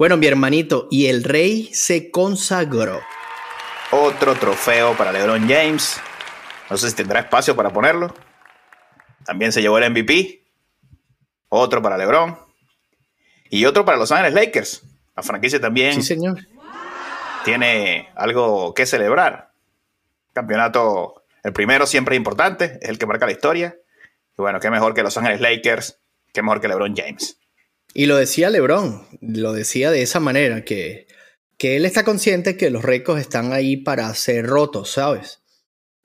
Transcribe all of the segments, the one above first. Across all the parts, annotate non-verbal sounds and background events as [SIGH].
Bueno, mi hermanito, y el rey se consagró. Otro trofeo para LeBron James. No sé si tendrá espacio para ponerlo. También se llevó el MVP. Otro para LeBron. Y otro para Los Ángeles Lakers. La franquicia también. Sí, señor. Tiene algo que celebrar. Campeonato, el primero siempre es importante, es el que marca la historia. Y bueno, qué mejor que Los Ángeles Lakers, qué mejor que LeBron James. Y lo decía LeBron, lo decía de esa manera, que, que él está consciente que los récords están ahí para ser rotos, ¿sabes?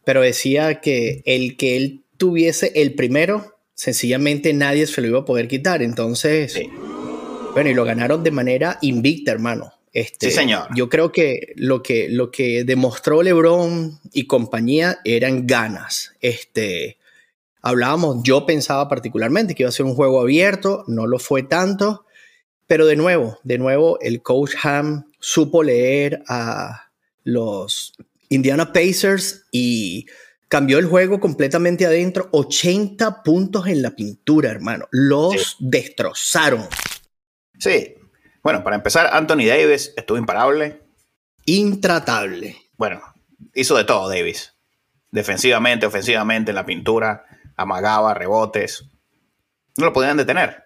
Pero decía que el que él tuviese el primero, sencillamente nadie se lo iba a poder quitar. Entonces, bueno, y lo ganaron de manera invicta, hermano. Este, sí, señor. Yo creo que lo que, lo que demostró LeBron y compañía eran ganas. Este, hablábamos, yo pensaba particularmente que iba a ser un juego abierto, no lo fue tanto, pero de nuevo, de nuevo, el coach Ham supo leer a los Indiana Pacers y cambió el juego completamente adentro. 80 puntos en la pintura, hermano. Los destrozaron. Sí. Bueno, para empezar, Anthony Davis estuvo imparable. Intratable. Bueno, hizo de todo Davis. Defensivamente, ofensivamente, en la pintura amagaba, rebotes. No lo podían detener.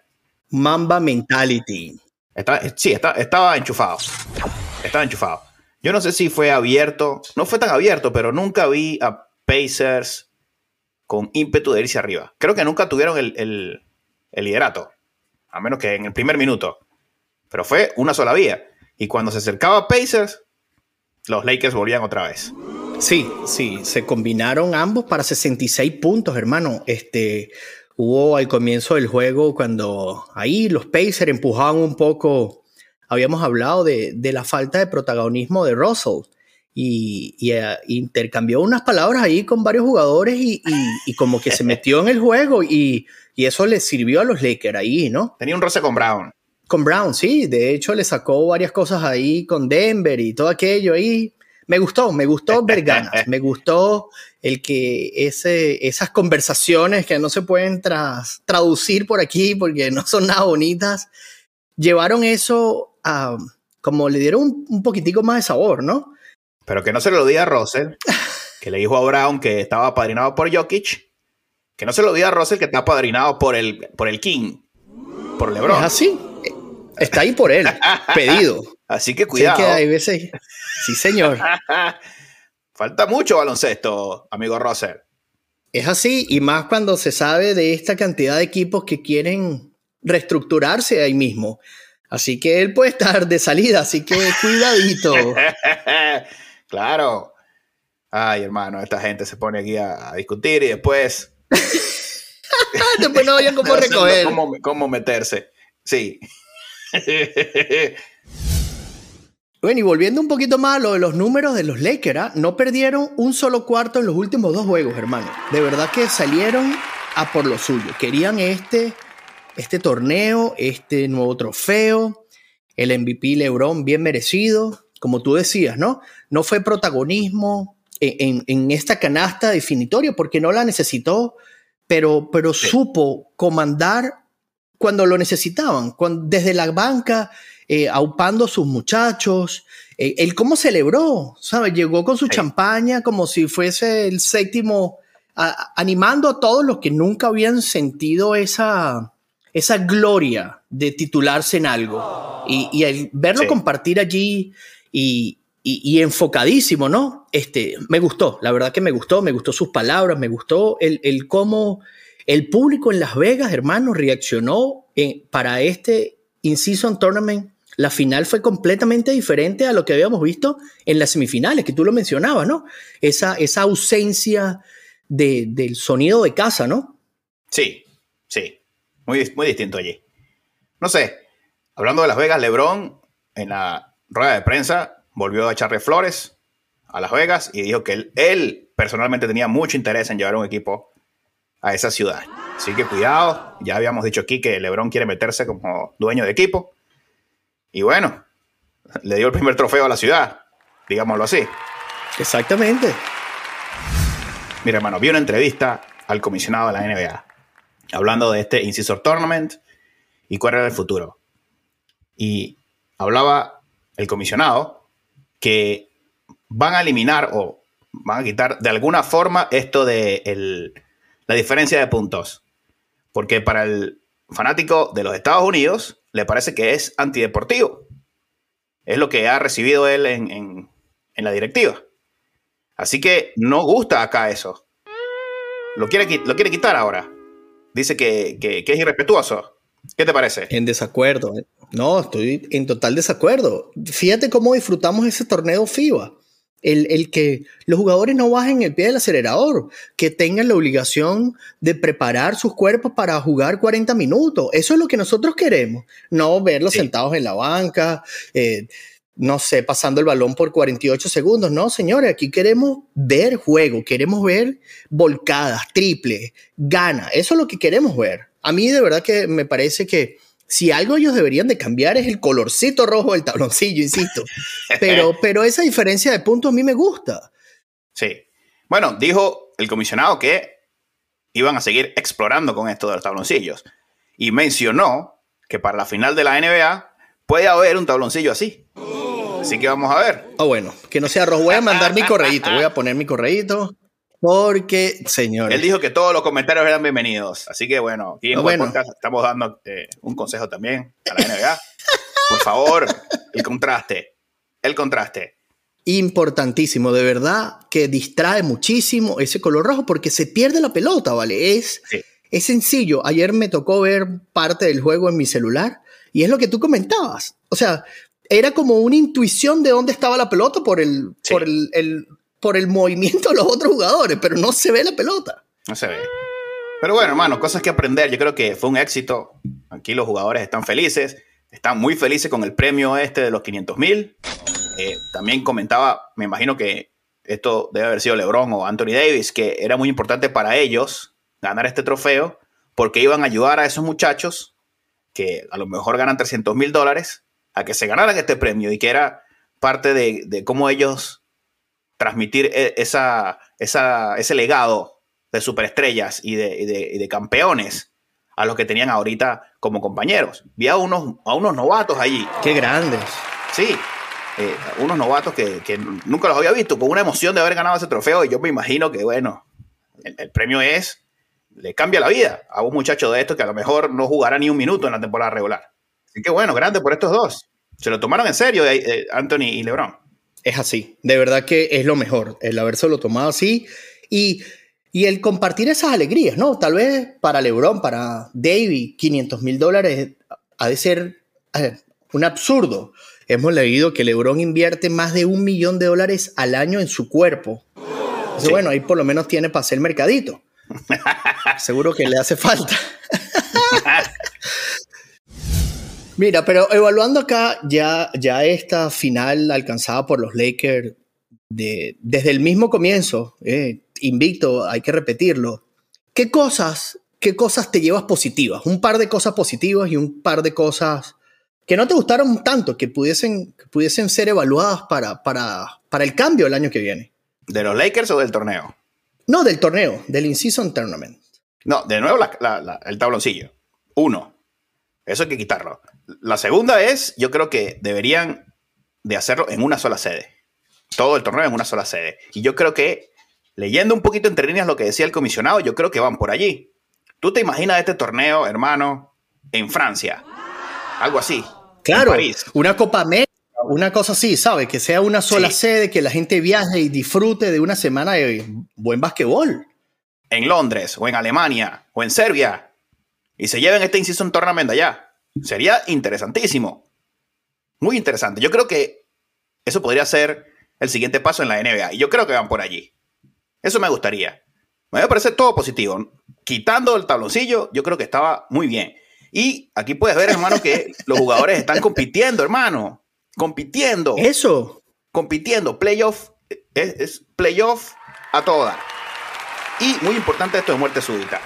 Mamba mentality. sí, estaba enchufado. Estaba enchufado. Yo no sé si fue abierto. No fue tan abierto, pero nunca vi a Pacers con ímpetu de irse arriba. Creo que nunca tuvieron el, el liderato. A menos que en el primer minuto. Pero fue una sola vía. Y cuando se acercaba Pacers, los Lakers volvían otra vez. Sí, sí, se combinaron ambos para 66 puntos, hermano. Este, hubo al comienzo del juego cuando ahí los Pacers empujaban un poco, habíamos hablado de, la falta de protagonismo de Russell y, eh, intercambió unas palabras ahí con varios jugadores y, como que se metió en el juego y, eso le sirvió a los Lakers ahí, ¿no? Tenía un roce con Brown. Con Brown, sí, de hecho le sacó varias cosas ahí con Denver y todo aquello ahí me gustó, me gustó [LAUGHS] ver ganas, me gustó el que ese, esas conversaciones que no se pueden traducir por aquí porque no son nada bonitas, llevaron eso a, como le dieron un, poquitico más de sabor, ¿no? Pero que no se lo diga a Russell, que le dijo a Brown que estaba apadrinado por Jokic, que no se lo diga a Russell que está apadrinado por el, por el King, por LeBron. Es así, está ahí por él, [LAUGHS] pedido. Así que cuidado. que hay veces, Sí, señor. [LAUGHS] Falta mucho baloncesto, amigo Rosser. Es así, y más cuando se sabe de esta cantidad de equipos que quieren reestructurarse ahí mismo. Así que él puede estar de salida, así que cuidadito. [LAUGHS] claro. Ay, hermano, esta gente se pone aquí a, discutir y después. [LAUGHS] después no vayan cómo recoger. Cómo, cómo meterse. Sí. Bueno, y volviendo un poquito más a lo de los números de los Lakers, ¿ah? no perdieron un solo cuarto en los últimos dos juegos, hermano. De verdad que salieron a por lo suyo. Querían este, este torneo, este nuevo trofeo, el MVP LeBron bien merecido, como tú decías, ¿no? No fue protagonismo en, esta canasta definitoria porque no la necesitó, pero, pero supo comandar cuando lo necesitaban, desde la banca eh, aupando a sus muchachos. Eh, él cómo celebró, ¿sabes? Llegó con su champaña como si fuese el séptimo, animando a todos los que nunca habían sentido esa, esa gloria de titularse en algo. Y, y verlo compartir allí y, y, enfocadísimo, ¿no? Este, me gustó, la verdad que me gustó, me gustó sus palabras, me gustó el, el cómo el público en Las Vegas, hermano, reaccionó eh, para este In-Season Tournament la final fue completamente diferente a lo que habíamos visto en las semifinales, que tú lo mencionabas, ¿no? Esa, esa ausencia del sonido de casa, ¿no? Sí, sí, muy, muy distinto allí. No sé, hablando de Las Vegas, Lebron en la rueda de prensa volvió a echarle flores a Las Vegas y dijo que él, él personalmente tenía mucho interés en llevar un equipo a esa ciudad. Así que cuidado, ya habíamos dicho aquí que LeBron quiere meterse como dueño de equipo. Y bueno, le dio el primer trofeo a la ciudad, digámoslo así. Exactamente. Mira, hermano, vi una entrevista al comisionado de la NBA hablando de este Incisor Tournament y cuál era el futuro. Y hablaba el comisionado que van a eliminar o van a quitar de alguna forma esto de la diferencia de puntos. Porque para el fanático de los Estados Unidos le parece que es antideportivo. Es lo que ha recibido él en, la directiva. Así que no gusta acá eso. Lo quiere, lo quiere quitar ahora. Dice que, que es irrespetuoso. ¿Qué te parece? En desacuerdo. ¿eh? No, estoy en total desacuerdo. Fíjate cómo disfrutamos ese torneo FIBA. El, que los jugadores no bajen el pie del acelerador, que tengan la obligación de preparar sus cuerpos para jugar 40 minutos. Eso es lo que nosotros queremos, no verlos sentados en la banca, eh, no sé, pasando el balón por 48 segundos. No, señores, aquí queremos ver juego, queremos ver volcadas, triples, gana. Eso es lo que queremos ver. A mí de verdad que me parece que si algo ellos deberían de cambiar es el colorcito rojo del tabloncillo, insisto. [LAUGHS] Pero, pero esa diferencia de puntos a mí me gusta. Sí. Bueno, dijo el comisionado que iban a seguir explorando con esto de los tabloncillos. Y mencionó que para la final de la NBA puede haber un tabloncillo así. Así que vamos a ver. Ah, bueno, que no sea rojo. Voy a mandar mi correíto. Voy a poner mi correíto. Porque, señor. Él dijo que todos los comentarios eran bienvenidos. Así que, bueno, aquí en bueno. podcast estamos dando eh, un consejo también a la NBA. Por favor, el contraste. El contraste. Importantísimo, de verdad que distrae muchísimo ese color rojo porque se pierde la pelota, ¿vale? Es, es sencillo. Ayer me tocó ver parte del juego en mi celular y es lo que tú comentabas. O sea, era como una intuición de dónde estaba la pelota por el, por el, por el movimiento de los otros jugadores, pero no se ve la pelota. No se ve. Pero bueno, hermano, cosas que aprender. Yo creo que fue un éxito. Aquí los jugadores están felices. Están muy felices con el premio este de los 500 mil. Eh, también comentaba, me imagino que esto debe haber sido LeBron o Anthony Davis, que era muy importante para ellos ganar este trofeo porque iban a ayudar a esos muchachos que a lo mejor ganan 300 mil dólares a que se ganaran este premio y que era parte de, de cómo ellos transmitir e, esa, ese legado de superestrellas y de, campeones a los que tenían ahorita como compañeros. Vi a unos, a unos novatos allí. ¡Qué grandes! Sí, eh, unos novatos que, nunca los había visto, con una emoción de haber ganado ese trofeo. Y yo me imagino que, bueno, el, premio es, le cambia la vida a un muchacho de estos que a lo mejor no jugará ni un minuto en la temporada regular. Así que, bueno, grande por estos dos. Se lo tomaron en serio, eh, eh, Anthony y LeBron es así. De verdad que es lo mejor, el habérselo tomado así y, y el compartir esas alegrías, ¿no? Tal vez para LeBron, para David, 500 mil dólares ha de ser un absurdo. Hemos leído que LeBron invierte más de un millón de dólares al año en su cuerpo. Bueno, ahí por lo menos tiene para hacer mercadito. [LAUGHS] Seguro que le hace falta. [LAUGHS] Mira, pero evaluando acá ya, ya esta final alcanzada por los Lakers de, desde el mismo comienzo, eh, invicto, hay que repetirlo. ¿Qué cosas, ¿Qué cosas te llevas positivas? Un par de cosas positivas y un par de cosas que no te gustaron tanto, que pudiesen, pudiesen ser evaluadas para, para, para el cambio el año que viene. ¿De los Lakers o del torneo? No, del torneo, del In-Season Tournament. No, de nuevo el tabloncillo. Uno. Eso hay que quitarlo. La segunda es, yo creo que deberían de hacerlo en una sola sede. Todo el torneo en una sola sede. Y yo creo que, leyendo un poquito entre líneas lo que decía el comisionado, yo creo que van por allí. ¿Tú te imaginas este torneo, hermano, en Francia? Algo así. Claro, una Copa América, una cosa así, ¿sabes? Que sea una sola sede, que la gente viaje y disfrute de una semana de buen basquetbol. En Londres, o en Alemania, o en Serbia. Y se lleven este inciso en tornamento allá. Sería interesantísimo. Muy interesante. Yo creo que eso podría ser el siguiente paso en la NBA. Y yo creo que van por allí. Eso me gustaría. Me parece todo positivo. Quitando el tabloncillo, yo creo que estaba muy bien. Y aquí puedes ver, hermano, que [LAUGHS] los jugadores están compitiendo, hermano. Compitiendo. Eso. compitiendo, playoff, es, es playoff a todo dar. Y muy importante esto de muerte súbita.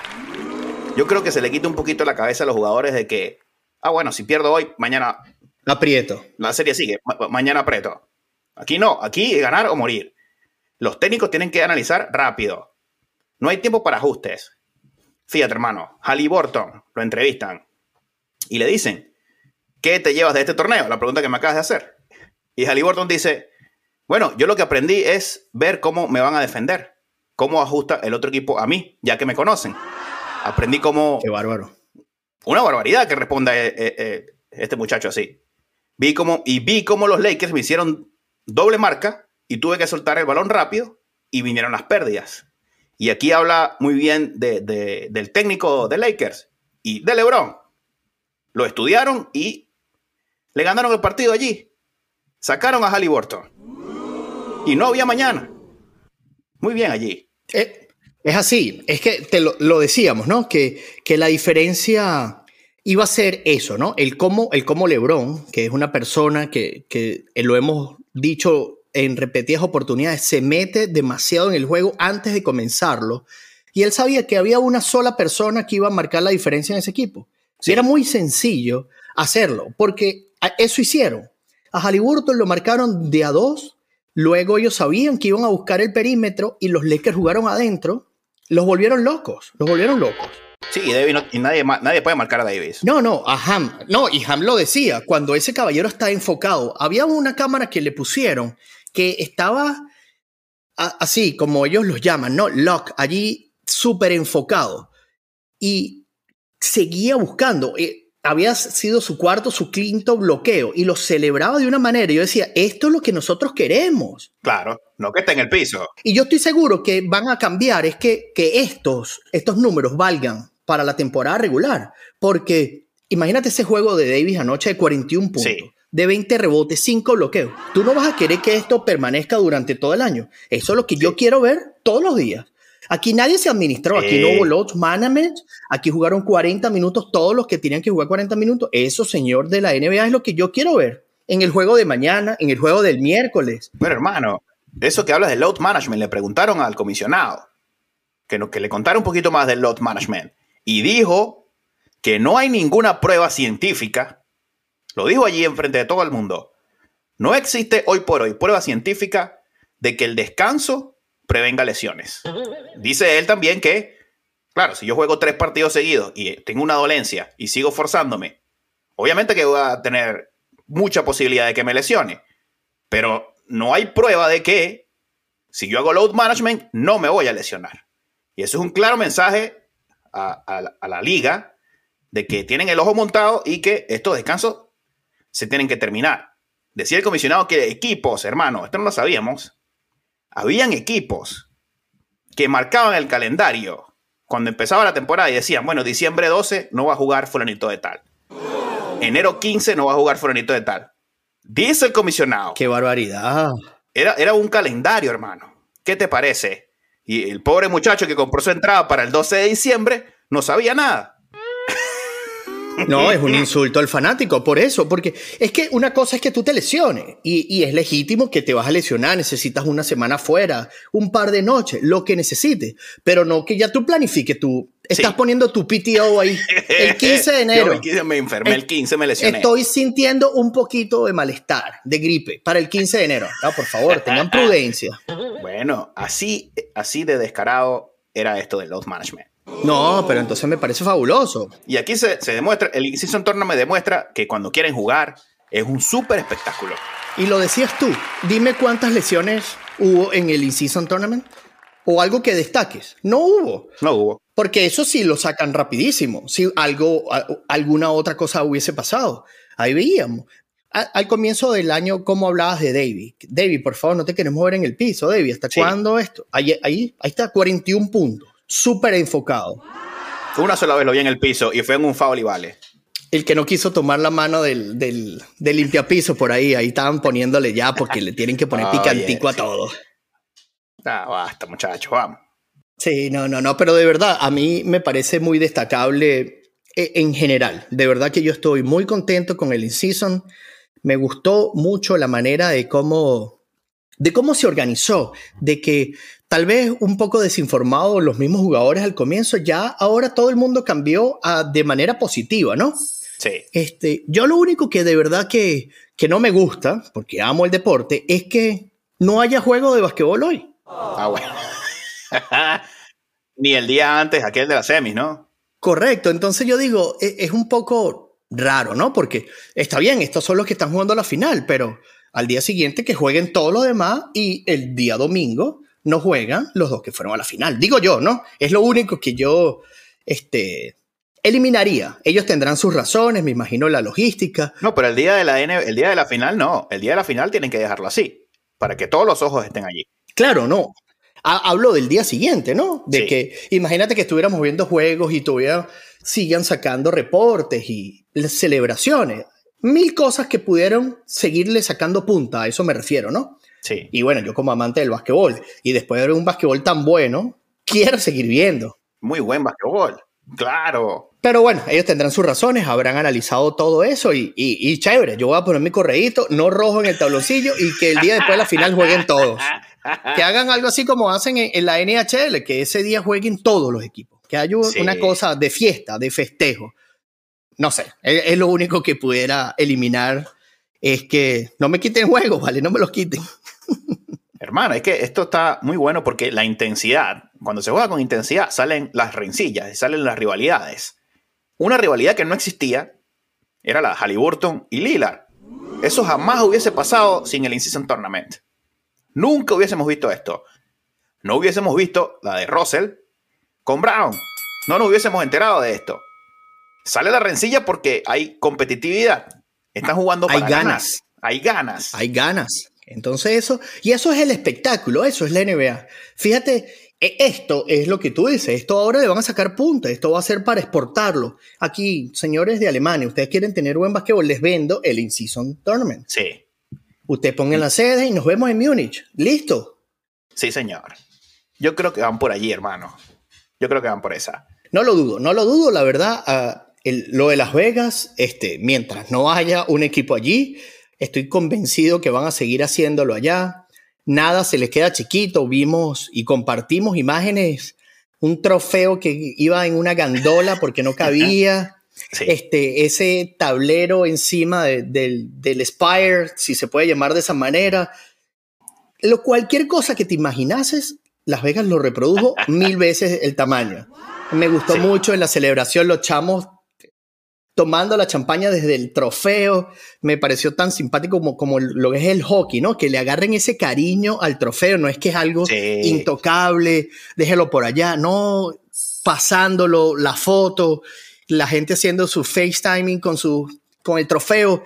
Yo creo que se le quita un poquito la cabeza a los jugadores de que, ah, bueno, si pierdo hoy, mañana aprieto. La serie sigue, mañana aprieto. Aquí no, aquí ganar o morir. Los técnicos tienen que analizar rápido. No hay tiempo para ajustes. Fíjate, hermano, Halliburton lo entrevistan y le dicen, ¿qué te llevas de este torneo? La pregunta que me acabas de hacer. Y Halliburton dice, bueno, yo lo que aprendí es ver cómo me van a defender, cómo ajusta el otro equipo a mí, ya que me conocen. Aprendí cómo... Qué bárbaro. Una barbaridad que responda eh, eh, eh, este muchacho así. Vi cómo, y vi cómo los Lakers me hicieron doble marca y tuve que soltar el balón rápido y vinieron las pérdidas. Y aquí habla muy bien del técnico de Lakers y de LeBron. Lo estudiaron y le ganaron el partido allí. Sacaron a Halliburton. Y no había mañana. Muy bien allí. Es así. Es que te lo, decíamos, ¿no? Que, que, la diferencia iba a ser eso, ¿no? El cómo, el cómo LeBron, que es una persona que, que lo hemos dicho en repetidas oportunidades, se mete demasiado en el juego antes de comenzarlo. Y él sabía que había una sola persona que iba a marcar la diferencia en ese equipo. Era muy sencillo hacerlo, porque eso hicieron. A Halliburton lo marcaron de a dos, luego ellos sabían que iban a buscar el perímetro y los Lakers jugaron adentro, los volvieron locos, los volvieron locos. Sí, y, nadie, nadie puede marcar a Davis. No, no, a Ham. No, y Ham lo decía, cuando ese caballero está enfocado, había una cámara que le pusieron que estaba así, como ellos los llaman, ¿no? Lock, allí súper enfocado. Y seguía buscando. Eh, había sido su cuarto, su quinto bloqueo y lo celebraba de una manera. Yo decía, esto es lo que nosotros queremos. Claro, no que esté en el piso. Y yo estoy seguro que van a cambiar, es que, que estos, estos números valgan para la temporada regular. Porque imagínate ese juego de Davis anoche de 41 puntos. De 20 rebotes, 5 bloqueos. Tú no vas a querer que esto permanezca durante todo el año. Eso es lo que yo quiero ver todos los días. Aquí nadie se administró, aquí no hubo load management, aquí jugaron 40 minutos todos los que tenían que jugar 40 minutos. Eso, señor de la NBA, es lo que yo quiero ver en el juego de mañana, en el juego del miércoles. Bueno, hermano, eso que hablas de load management, le preguntaron al comisionado que, que le contara un poquito más del load management y dijo que no hay ninguna prueba científica, lo dijo allí enfrente de todo el mundo, no existe hoy por hoy prueba científica de que el descanso prevenga lesiones. Dice él también que, claro, si yo juego tres partidos seguidos y tengo una dolencia y sigo forzándome, obviamente que voy a tener mucha posibilidad de que me lesione, pero no hay prueba de que si yo hago load management no me voy a lesionar. Y eso es un claro mensaje a, la liga de que tienen el ojo montado y que estos descansos se tienen que terminar. Decía el comisionado que equipos, hermano, esto no lo sabíamos, habían equipos que marcaban el calendario cuando empezaba la temporada y decían, bueno, diciembre 12 no va a jugar fulanito de tal. Enero 15 no va a jugar fulanito de tal. Dice el comisionado. ¡Qué barbaridad! Era, era un calendario, hermano. ¿Qué te parece? Y el pobre muchacho que compró su entrada para el 12 de diciembre no sabía nada. No, es un insulto al fanático, por eso, porque es que una cosa es que tú te lesiones y, es legítimo que te vas a lesionar, necesitas una semana fuera, un par de noches, lo que necesites, pero no que ya tú planifiques, tú estás poniendo tu PTO ahí el [LAUGHS] 15 de enero. Yo me enfermé el 15, me lesioné. Estoy sintiendo un poquito de malestar, de gripe, para el 15 de enero. No, por favor, tengan [LAUGHS] prudencia. Bueno, así, así de descarado era esto del load management. No, pero entonces me parece fabuloso. Y aquí se, demuestra, el Season Tournament demuestra que cuando quieren jugar es un súper espectáculo. Y lo decías tú, dime cuántas lesiones hubo en el In-Season Tournament o algo que destaques. No hubo. No hubo. Porque eso sí lo sacan rapidísimo. Si algo, alguna otra cosa hubiese pasado. Ahí veíamos. al comienzo del año, ¿cómo hablabas de David? David, por favor, no te queremos ver en el piso, David. ¿Hasta cuándo esto? Ahí, ahí, ahí está, 41 puntos súper enfocado. Una sola vez lo vi en el piso y fue en un foul y vale. El que no quiso tomar la mano del, del, del limpiapiso por ahí, ahí estaban poniéndole ya porque le tienen que poner [LAUGHS] picantico a todo. Ah, basta, muchachos, vamos. Sí, no, no, no, pero de verdad, a mí me parece muy destacable eh, en general. De verdad que yo estoy muy contento con el in-season. Me gustó mucho la manera de cómo de cómo se organizó, de que tal vez un poco desinformado los mismos jugadores al comienzo, ya ahora todo el mundo cambió de manera positiva, ¿no? Sí. Este, yo lo único que de verdad que, que no me gusta, porque amo el deporte, es que no haya juego de basquetbol hoy. Ah, bueno. [LAUGHS] Ni el día antes, aquel de la semis, ¿no? Correcto, entonces yo digo, e, es, un poco raro, ¿no? Porque está bien, estos son los que están jugando la final, pero al día siguiente que jueguen todos los demás y el día domingo no juegan los dos que fueron a la final. Digo yo, ¿no? Es lo único que yo este, eliminaría. Ellos tendrán sus razones, me imagino la logística. No, pero el día de la el día de la final no. El día de la final tienen que dejarlo así, para que todos los ojos estén allí. Claro, no. Hablo del día siguiente, ¿no? De que imagínate que estuviéramos viendo juegos y todavía sigan sacando reportes y celebraciones mil cosas que pudieron seguirle sacando punta, a eso me refiero, ¿no? Sí. Y bueno, yo como amante del básquetbol, y después de ver un básquetbol tan bueno, quiero seguir viendo. Muy buen básquetbol, claro. Pero bueno, ellos tendrán sus razones, habrán analizado todo eso y, y, chévere, yo voy a poner mi correíto, no rojo en el tabloncillo y que el día después de la final jueguen todos. Que hagan algo así como hacen en, la NHL, que ese día jueguen todos los equipos. Que haya una cosa de fiesta, de festejo no sé, es, lo único que pudiera eliminar es que no me quiten juegos, ¿vale? No me los quiten. [LAUGHS] Hermano, es que esto está muy bueno porque la intensidad, cuando se juega con intensidad, salen las rencillas, salen las rivalidades. Una rivalidad que no existía era la de Halliburton y Lillard. Eso jamás hubiese pasado sin el In-Season Tournament. Nunca hubiésemos visto esto. No hubiésemos visto la de Russell con Brown. No nos hubiésemos enterado de esto. Sale la rencilla porque hay competitividad. Están jugando para hay ganas. Hay ganas. Hay ganas. Entonces eso, y eso es el espectáculo, eso es la NBA. Fíjate, e, esto es lo que tú dices, esto ahora le van a sacar punta, esto va a ser para exportarlo. Aquí, señores de Alemania, ustedes quieren tener buen basquetbol, les vendo el In-Season Tournament. Sí. Ustedes pongan la sede y nos vemos en Múnich. ¿Listo? Sí, señor. Yo creo que van por allí, hermano. Yo creo que van por esa. No lo dudo, no lo dudo, la verdad. Lo de Las Vegas, este, mientras no haya un equipo allí, estoy convencido que van a seguir haciéndolo allá. Nada se les queda chiquito. Vimos y compartimos imágenes, un trofeo que iba en una gandola porque no cabía. [LAUGHS] Este, ese tablero encima del, del Spire, si se puede llamar de esa manera. Lo, cualquier cosa que te imaginases, Las Vegas lo reprodujo [LAUGHS] mil veces el tamaño. Me gustó mucho en la celebración, los chamos tomando la champaña desde el trofeo. Me pareció tan simpático como, como lo que es el hockey, ¿no? Que le agarren ese cariño al trofeo. No es que es algo intocable, déjelo por allá. No, pasándolo, la foto, la gente haciendo su FaceTiming con, su, con el trofeo.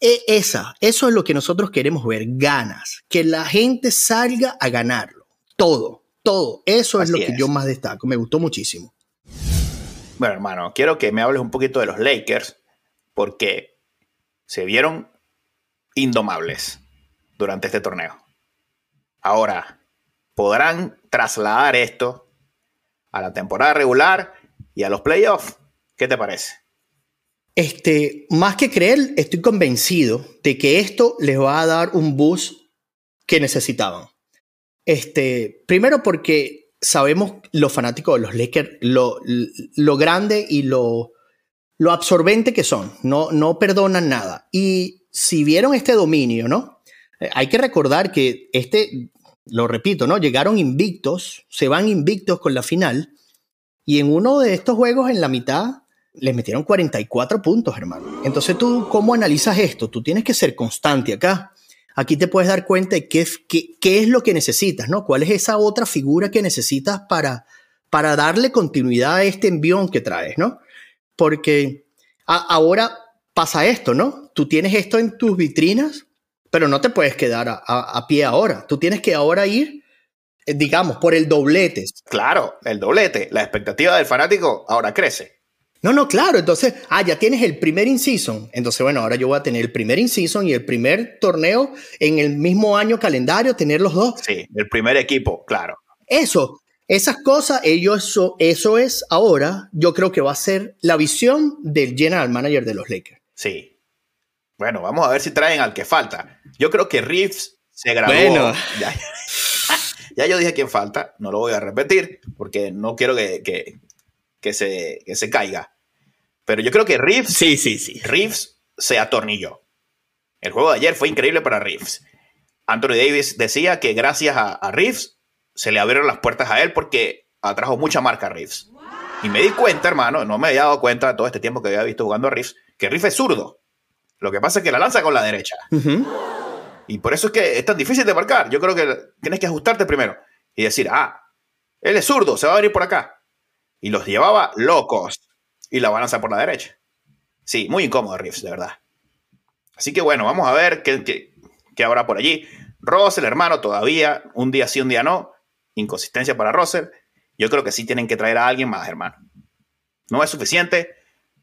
E, esa, eso es lo que nosotros queremos ver, ganas. Que la gente salga a ganarlo. Todo, todo. Eso es lo que yo más destaco. Me gustó muchísimo. Bueno, hermano, quiero que me hables un poquito de los Lakers, porque se vieron indomables durante este torneo. Ahora, ¿podrán trasladar esto a la temporada regular y a los playoffs? ¿Qué te parece? Este, más que creer, estoy convencido de que esto les va a dar un boost que necesitaban. Este, primero porque sabemos los fanáticos de los Lakers, lo, lo grande y lo, lo absorbente que son, no, no perdonan nada. Y si vieron este dominio, ¿no? Eh, hay que recordar que este, lo repito, ¿no? Llegaron invictos, se van invictos con la final, y en uno de estos juegos, en la mitad, les metieron 44 puntos, hermano. Entonces tú, ¿cómo analizas esto? Tú tienes que ser constante acá aquí te puedes dar cuenta de qué, qué, es lo que necesitas, ¿no? ¿Cuál es esa otra figura que necesitas para, para darle continuidad a este envión que traes, ¿no? Porque ahora pasa esto, ¿no? Tú tienes esto en tus vitrinas, pero no te puedes quedar a, a pie ahora. Tú tienes que ahora ir eh, digamos, por el doblete. Claro, el doblete. La expectativa del fanático ahora crece. No, no, claro. Entonces, ah, ya tienes el primer in-season. Entonces, bueno, ahora yo voy a tener el primer in-season y el primer torneo en el mismo año calendario, tener los dos. Sí, el primer equipo, claro. Eso, esas cosas, ellos, eso, eso es ahora, yo creo que va a ser la visión del general manager de los Lakers. Sí. Bueno, vamos a ver si traen al que falta. Yo creo que Reeves se grabó. Bueno. Ya, [LAUGHS] yo dije quién falta, no lo voy a repetir porque no quiero que, que, se, que se caiga. Pero yo creo que Reeves, sí, sí, sí. Reeves se atornilló. El juego de ayer fue increíble para Reeves. Anthony Davis decía que gracias a, a Reeves se le abrieron las puertas a él porque atrajo mucha marca a Reeves. Y me di cuenta, hermano, no me había dado cuenta todo este tiempo que había visto jugando a Reeves, que Reeves es zurdo. Lo que pasa es que la lanza con la derecha. Y por eso es que es tan difícil de marcar. Yo creo que tienes que ajustarte primero y decir, ah, él es zurdo, se va a venir por acá. Y los llevaba locos. Y la balanza por la derecha. Sí, muy incómodo Reeves, de verdad. Así que bueno, vamos a ver qué, qué, qué habrá por allí. Russell, hermano, todavía, un día sí, un día no. Inconsistencia para Russell. Yo creo que sí tienen que traer a alguien más, hermano. No es suficiente.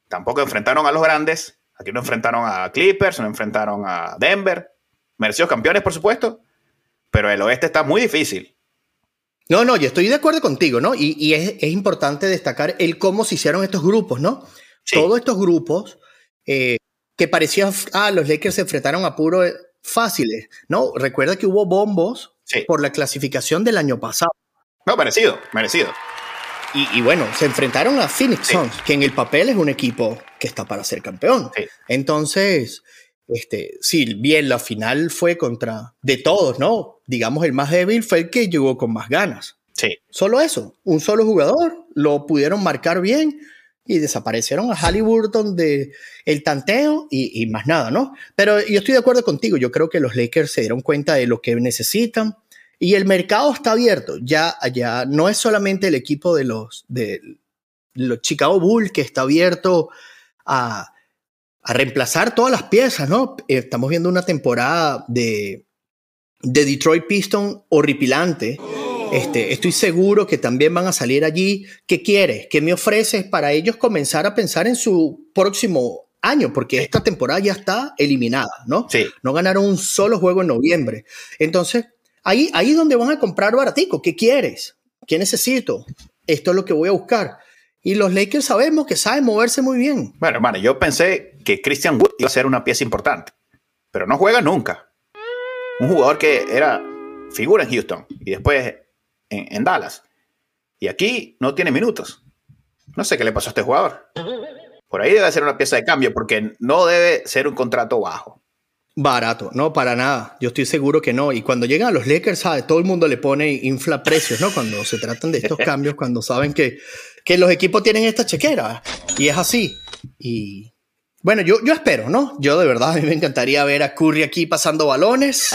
Tampoco enfrentaron a los grandes. Aquí no enfrentaron a Clippers, no enfrentaron a Denver. Merecidos campeones, por supuesto. Pero el oeste está muy difícil. No, no, yo estoy de acuerdo contigo, ¿no? Y, es, importante destacar el cómo se hicieron estos grupos, ¿no? Todos estos grupos eh, que parecían, ah, los Lakers se enfrentaron a puro fáciles, ¿no? Recuerda que hubo bombos por la clasificación del año pasado. No, merecido, merecido. Y, bueno, se enfrentaron a Phoenix Suns, que en el papel es un equipo que está para ser campeón. Entonces, este, sí, bien, la final fue contra de todos, ¿no? Digamos, el más débil fue el que llegó con más ganas. Sí. Solo eso, un solo jugador, lo pudieron marcar bien y desaparecieron a Halliburton de el tanteo y, y, más nada, ¿no? Pero yo estoy de acuerdo contigo, yo creo que los Lakers se dieron cuenta de lo que necesitan y el mercado está abierto. Ya, ya no es solamente el equipo de los, de los Chicago Bulls que está abierto a, a reemplazar todas las piezas, ¿no? Estamos viendo una temporada de, de Detroit Pistons horripilante. Este, estoy seguro que también van a salir allí. ¿Qué quieres? ¿Qué me ofreces para ellos comenzar a pensar en su próximo año? Porque esta temporada ya está eliminada, ¿no? Sí. No ganaron un solo juego en noviembre. Entonces, Ahí, ahí es donde van a comprar baratico. ¿Qué quieres? ¿Qué necesito? Esto es lo que voy a buscar. Y los Lakers sabemos que saben moverse muy bien. Bueno, hermano, yo pensé que Christian Wood iba a ser una pieza importante, pero no juega nunca. Un jugador que era figura en Houston y después en, en Dallas. Y aquí no tiene minutos. No sé qué le pasó a este jugador. Por ahí debe ser una pieza de cambio porque no debe ser un contrato bajo. Barato, no, para nada. Yo estoy seguro que no. Y cuando llegan a los Lakers, ¿sabe? todo el mundo le pone infla precios, ¿no? Cuando se tratan de estos [LAUGHS] cambios, cuando saben que, que los equipos tienen esta chequera. Y es así. Y bueno, yo, yo espero, ¿no? Yo de verdad, [LAUGHS] a mí me encantaría ver a Curry aquí pasando balones.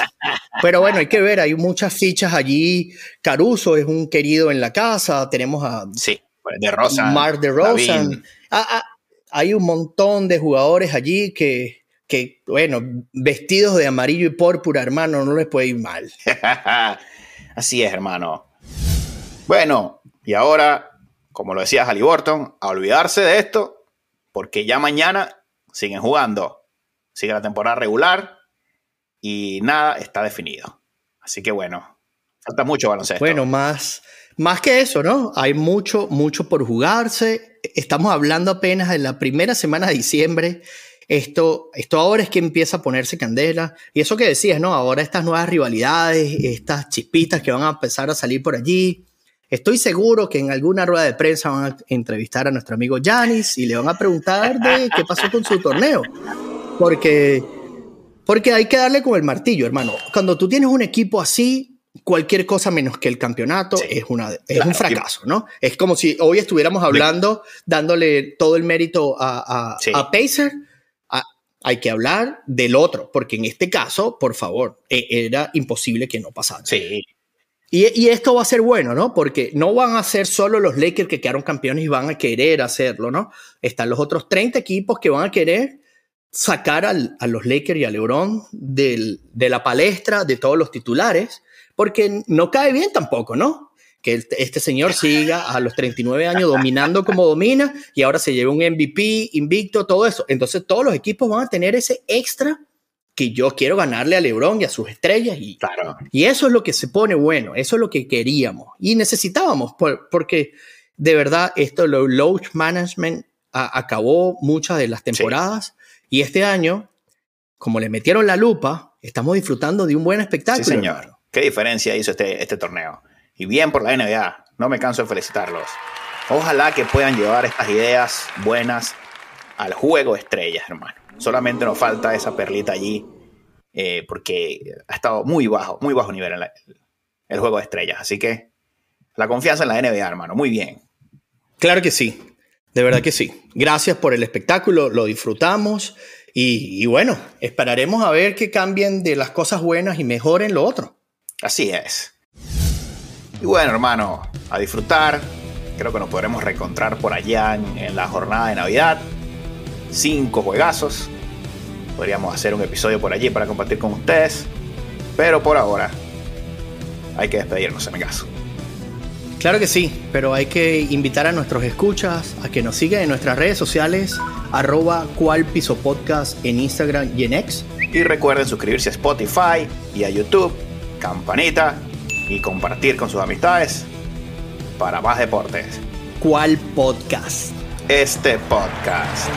Pero bueno, hay que ver, hay muchas fichas allí. Caruso es un querido en la casa. Tenemos a. Sí, de Rosa. Mark de Rosa. Ah, ah, hay un montón de jugadores allí que que, bueno, vestidos de amarillo y púrpura, hermano, no les puede ir mal. [LAUGHS] Así es, hermano. Bueno, y ahora, como lo decía Halliburton, a olvidarse de esto, porque ya mañana siguen jugando. Sigue la temporada regular y nada está definido. Así que bueno, falta mucho baloncesto. Bueno, más, más que eso, ¿no? Hay mucho, mucho por jugarse. Estamos hablando apenas de la primera semana de diciembre esto, esto ahora es que empieza a ponerse candela. Y eso que decías, ¿no? Ahora estas nuevas rivalidades, estas chispitas que van a empezar a salir por allí. Estoy seguro que en alguna rueda de prensa van a entrevistar a nuestro amigo Janis y le van a preguntar de qué pasó con su torneo. Porque, porque hay que darle con el martillo, hermano. Cuando tú tienes un equipo así, cualquier cosa menos que el campeonato es, una, es un fracaso, ¿no? Es como si hoy estuviéramos hablando, dándole todo el mérito a, a, a Pacer hay que hablar del otro, porque en este caso, por favor, e, era imposible que no pasara. Sí. Y, esto va a ser bueno, ¿no? Porque no van a ser solo los Lakers que quedaron campeones y van a querer hacerlo, ¿no? Están los otros 30 equipos que van a querer sacar a los Lakers y a LeBron de la palestra de todos los titulares, porque no cae bien tampoco, ¿no? que este señor siga a los 39 años dominando como domina y ahora se lleve un MVP, invicto, todo eso. Entonces todos los equipos van a tener ese extra que yo quiero ganarle a LeBron y a sus estrellas. Y, claro. y eso es lo que se pone bueno, eso es lo que queríamos y necesitábamos, porque de verdad esto, lo load management acabó muchas de las temporadas y este año, como le metieron la lupa, Estamos disfrutando de un buen espectáculo. Sí, señor. ¿Qué diferencia hizo este, este torneo? Y bien por la NBA. No me canso de felicitarlos. Ojalá que puedan llevar estas ideas buenas al juego estrellas, hermano. Solamente nos falta esa perlita allí, eh, porque ha estado muy bajo, muy bajo nivel en el juego de estrellas. Así que la confianza en la NBA, hermano. Muy bien. Claro que sí. De verdad que sí. Gracias por el espectáculo, lo disfrutamos y, y, bueno, esperaremos a ver que cambien de las cosas buenas y mejoren lo otro. Así es. Y bueno, hermano, a disfrutar. Creo que nos podremos reencontrar por allá en, en la jornada de Navidad. Cinco juegazos. Podríamos hacer un episodio por allí para compartir con ustedes. Pero por ahora, hay que despedirnos, en mi caso. Claro que sí, pero hay que invitar a nuestros escuchas a que nos sigan en nuestras redes sociales, arroba cual piso podcast en Instagram y en X. Y recuerden suscribirse a Spotify y a YouTube, campanita y compartir con sus amistades para más deportes. ¿Cuál podcast? Este podcast.